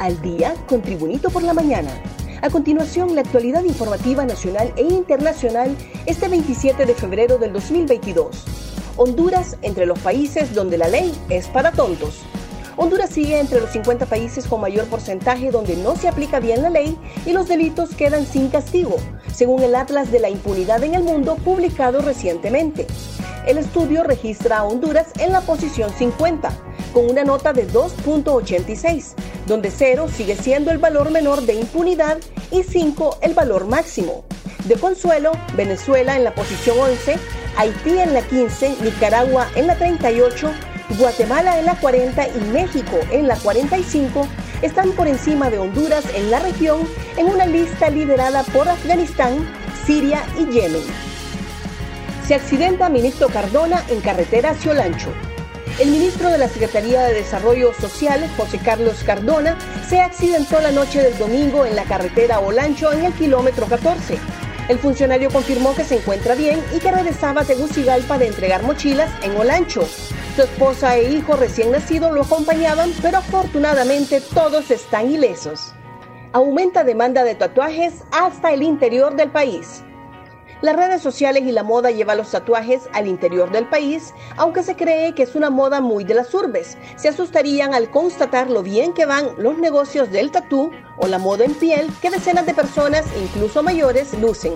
Al día con Tribunito por la mañana. A continuación, la actualidad informativa nacional e internacional este 27 de febrero del 2022. Honduras entre los países donde la ley es para tontos. Honduras sigue entre los 50 países con mayor porcentaje donde no se aplica bien la ley y los delitos quedan sin castigo, según el Atlas de la Impunidad en el Mundo publicado recientemente. El estudio registra a Honduras en la posición 50, con una nota de 2.86, donde 0 sigue siendo el valor menor de impunidad y 5 el valor máximo. De consuelo, Venezuela en la posición 11, Haití en la 15, Nicaragua en la 38, Guatemala en la 40 y México en la 45 están por encima de Honduras en la región en una lista liderada por Afganistán, Siria y Yemen. Se accidenta ministro Cardona en carretera hacia Olancho. El ministro de la Secretaría de Desarrollo Social, José Carlos Cardona, se accidentó la noche del domingo en la carretera Olancho en el kilómetro 14. El funcionario confirmó que se encuentra bien y que regresaba a Tegucigalpa de entregar mochilas en Olancho. Su esposa e hijo recién nacido lo acompañaban, pero afortunadamente todos están ilesos. Aumenta demanda de tatuajes hasta el interior del país. Las redes sociales y la moda llevan los tatuajes al interior del país, aunque se cree que es una moda muy de las urbes. Se asustarían al constatar lo bien que van los negocios del tatú o la moda en piel que decenas de personas, incluso mayores, lucen.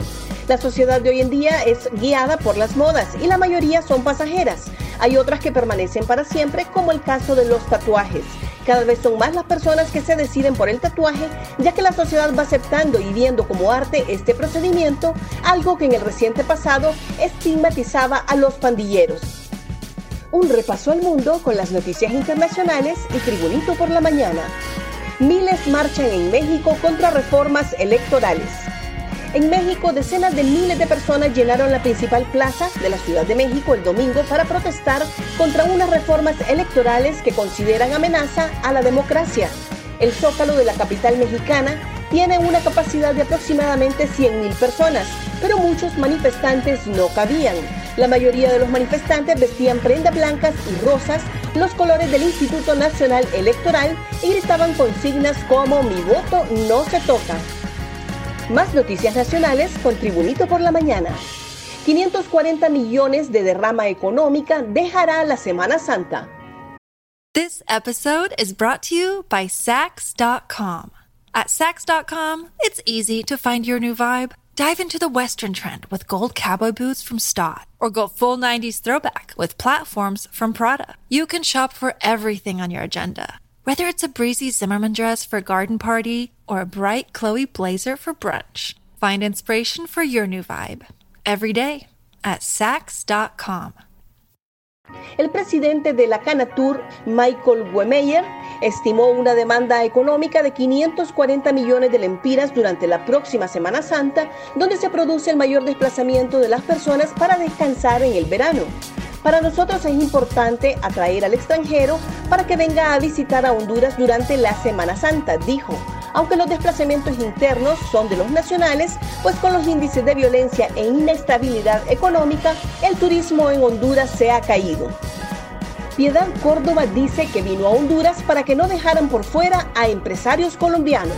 La sociedad de hoy en día es guiada por las modas y la mayoría son pasajeras. Hay otras que permanecen para siempre, como el caso de los tatuajes. Cada vez son más las personas que se deciden por el tatuaje, ya que la sociedad va aceptando y viendo como arte este procedimiento, algo que en el reciente pasado estigmatizaba a los pandilleros. Un repaso al mundo con las noticias internacionales y Tribunito por la mañana. Miles marchan en México contra reformas electorales. En México, decenas de miles de personas llenaron la principal plaza de la Ciudad de México el domingo para protestar contra unas reformas electorales que consideran amenaza a la democracia. El zócalo de la capital mexicana tiene una capacidad de aproximadamente 100.000 personas, pero muchos manifestantes no cabían. La mayoría de los manifestantes vestían prendas blancas y rosas, los colores del Instituto Nacional Electoral y gritaban consignas como mi voto no se toca. Más noticias nacionales con Tribunito por la Mañana. 540 millones de derrama económica dejará la Semana Santa. This episode is brought to you by Sax.com. At Sax.com, it's easy to find your new vibe. Dive into the Western trend with gold cowboy boots from Stott, or go full 90s throwback with platforms from Prada. You can shop for everything on your agenda, whether it's a breezy Zimmerman dress for a garden party or a bright Chloe blazer for brunch. Find inspiration for your new vibe every day at Sax.com. El presidente de la Canatur, Michael Wemeyer, estimó una demanda económica de 540 millones de lempiras durante la próxima Semana Santa, donde se produce el mayor desplazamiento de las personas para descansar en el verano. Para nosotros es importante atraer al extranjero para que venga a visitar a Honduras durante la Semana Santa, dijo. Aunque los desplazamientos internos son de los nacionales, pues con los índices de violencia e inestabilidad económica, el turismo en Honduras se ha caído. Piedad Córdoba dice que vino a Honduras para que no dejaran por fuera a empresarios colombianos.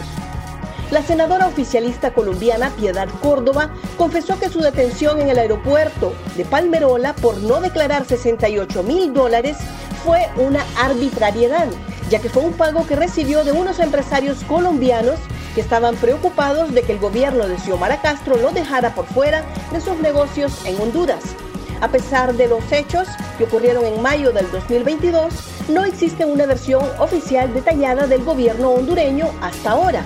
La senadora oficialista colombiana Piedad Córdoba confesó que su detención en el aeropuerto de Palmerola por no declarar 68 mil dólares fue una arbitrariedad, ya que fue un pago que recibió de unos empresarios colombianos que estaban preocupados de que el gobierno de Xiomara Castro lo dejara por fuera de sus negocios en Honduras. A pesar de los hechos que ocurrieron en mayo del 2022, no existe una versión oficial detallada del gobierno hondureño hasta ahora.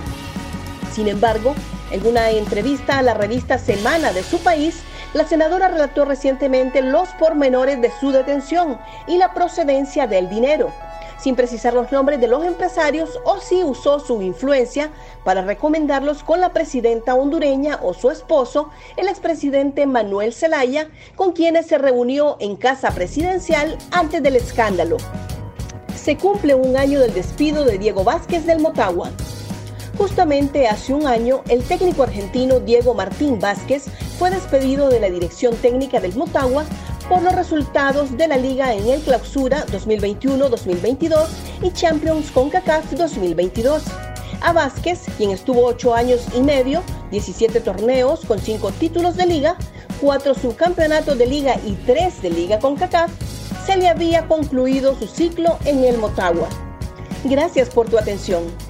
Sin embargo, en una entrevista a la revista Semana de su país, La senadora relató recientemente los pormenores de su detención y la procedencia del dinero sin precisar los nombres de los empresarios o si usó su influencia para recomendarlos con la presidenta hondureña o su esposo, el expresidente Manuel Zelaya, con quienes se reunió en casa presidencial antes del escándalo. Se cumple un año del despido de Diego Vázquez del Motagua. Justamente hace un año, el técnico argentino Diego Martín Vázquez fue despedido de la dirección técnica del Motagua por los resultados de la liga en el Clausura 2021-2022 y Champions CONCACAF 2022. A Vázquez, quien estuvo 8 años y medio, 17 torneos con 5 títulos de liga, 4 subcampeonatos de liga y 3 de liga CONCACAF, se le había concluido su ciclo en el Motagua. Gracias por tu atención.